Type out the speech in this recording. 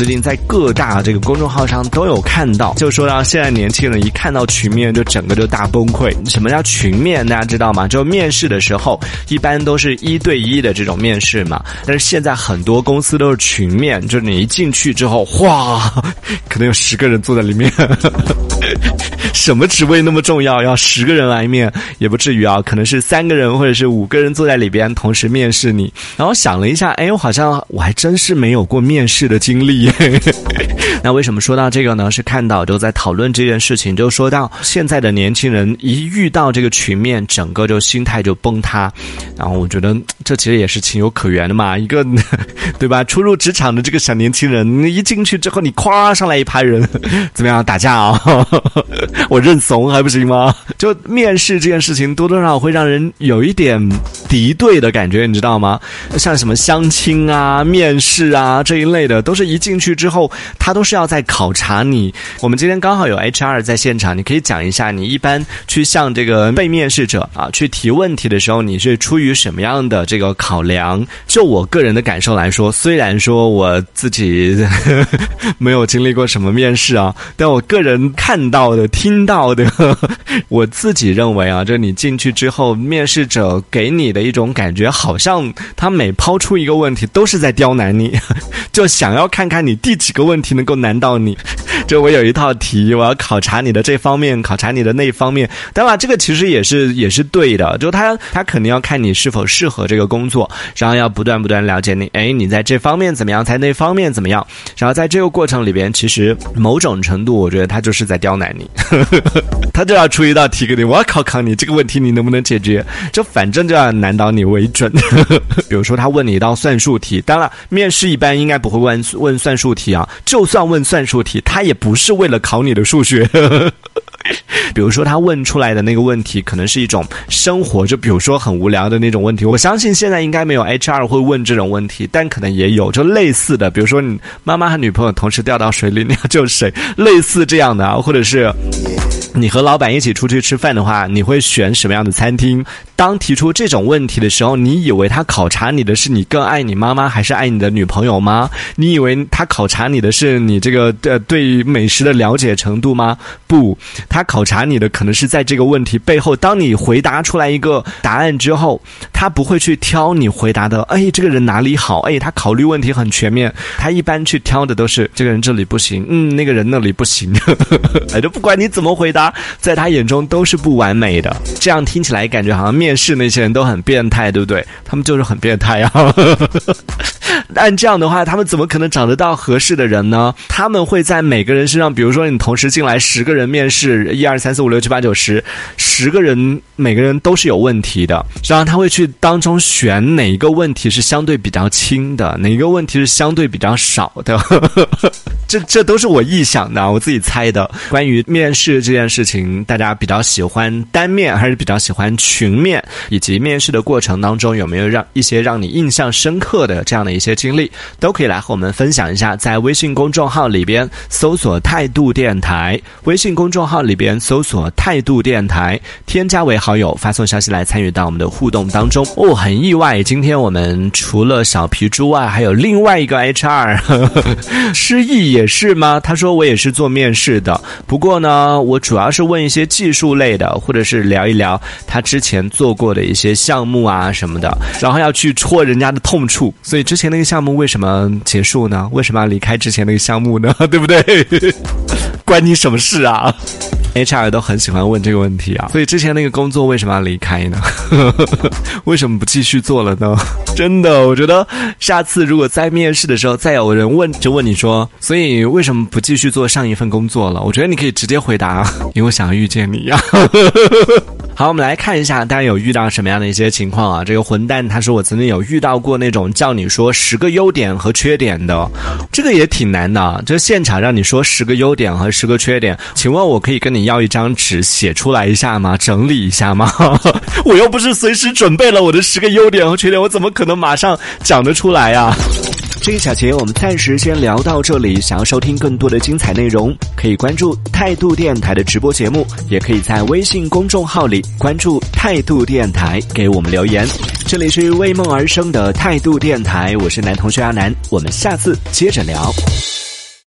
最近在各大这个公众号上都有看到，就说到现在年轻人一看到群面就整个就大崩溃。什么叫群面？大家知道吗？就面试的时候一般都是一对一的这种面试嘛，但是现在很多公司都是群面，就是你一进去之后，哗，可能有十个人坐在里面。什么职位那么重要？要十个人来面也不至于啊，可能是三个人或者是五个人坐在里边同时面试你。然后想了一下，哎，我好像我还真是没有过面试的经历。那为什么说到这个呢？是看到就在讨论这件事情，就说到现在的年轻人一遇到这个群面，整个就心态就崩塌。然后我觉得这其实也是情有可原的嘛，一个 对吧？初入职场的这个小年轻人，一进去之后，你咵上来一排人，怎么样打架啊？我认怂还不行吗？就面试这件事情，多多少少会让人有一点敌对的感觉，你知道吗？像什么相亲啊、面试啊这一类的，都是一进去之后，他都是是要在考察你。我们今天刚好有 HR 在现场，你可以讲一下，你一般去向这个被面试者啊去提问题的时候，你是出于什么样的这个考量？就我个人的感受来说，虽然说我自己呵 呵没有经历过什么面试啊，但我个人看到的、听到的，呵呵我自己认为啊，就你进去之后，面试者给你的一种感觉，好像他每抛出一个问题，都是在刁难你，就想要看看你第几个问题能够难到你。就我有一套题，我要考察你的这方面，考察你的那方面。当然，这个其实也是也是对的，就他他肯定要看你是否适合这个工作，然后要不断不断了解你，哎，你在这方面怎么样，在那方面怎么样。然后在这个过程里边，其实某种程度，我觉得他就是在刁难你，他就要出一道题给你，我要考考你这个问题你能不能解决，就反正就要难倒你为准。比如说他问你一道算术题，当然面试一般应该不会问问算术题啊，就算问算术题，他也不是为了考你的数学。比如说他问出来的那个问题，可能是一种生活，就比如说很无聊的那种问题。我相信现在应该没有 HR 会问这种问题，但可能也有，就类似的，比如说你妈妈和女朋友同时掉到水里，你要救谁？类似这样的啊，或者是你和老板一起出去吃饭的话，你会选什么样的餐厅？当提出这种问题的时候，你以为他考察你的是你更爱你妈妈还是爱你的女朋友吗？你以为他考察你的是你这个呃对美食的了解程度吗？不，他考察你的可能是在这个问题背后，当你回答出来一个答案之后，他不会去挑你回答的，哎，这个人哪里好？哎，他考虑问题很全面，他一般去挑的都是这个人这里不行，嗯，那个人那里不行，哎，就不管你怎么回答，在他眼中都是不完美的。这样听起来感觉好像面试那些人都很变态，对不对？他们就是很变态啊。按这样的话，他们怎么可能找得到合适的人呢？他们会在每个人身上，比如说你同时进来十个人面试，一二三四五六七八九十，十个人每个人都是有问题的，然后他会去当中选哪一个问题是相对比较轻的，哪一个问题是相对比较少的。这这都是我臆想的，我自己猜的。关于面试这件事情，大家比较喜欢单面还是比较喜欢群面？以及面试的过程当中有没有让一些让你印象深刻的这样的一些经历，都可以来和我们分享一下。在微信公众号里边搜索“态度电台”，微信公众号里边搜索“态度电台”，添加为好友，发送消息来参与到我们的互动当中。哦，很意外，今天我们除了小皮猪外，还有另外一个 HR，失忆也是吗？他说我也是做面试的，不过呢，我主要是问一些技术类的，或者是聊一聊他之前做过的一些项目啊什么的，然后要去戳人家的痛处。所以之前那个项目为什么结束呢？为什么要离开之前那个项目呢？对不对？关你什么事啊？HR 都很喜欢问这个问题啊。所以之前那个工作为什么要离开呢？为什么不继续做了呢？真的，我觉得下次如果在面试的时候再有人问，就问你说，所以为什么不继续做上一份工作了？我觉得你可以直接回答，因为我想要遇见你呀。好，我们来看一下大家有遇到什么样的一些情况啊？这个混蛋他说我曾经有遇到过那种叫你说十个优点和缺点的，这个也挺难的。就现场让你说十个优点和十个缺点，请问我可以跟你要一张纸写出来一下吗？整理一下吗？我又不是随时准备了我的十个优点和缺点，我怎么可能马上讲得出来呀？这一小节我们暂时先聊到这里。想要收听更多的精彩内容，可以关注态度电台的直播节目，也可以在微信公众号里关注态度电台，给我们留言。这里是为梦而生的态度电台，我是男同学阿南，我们下次接着聊。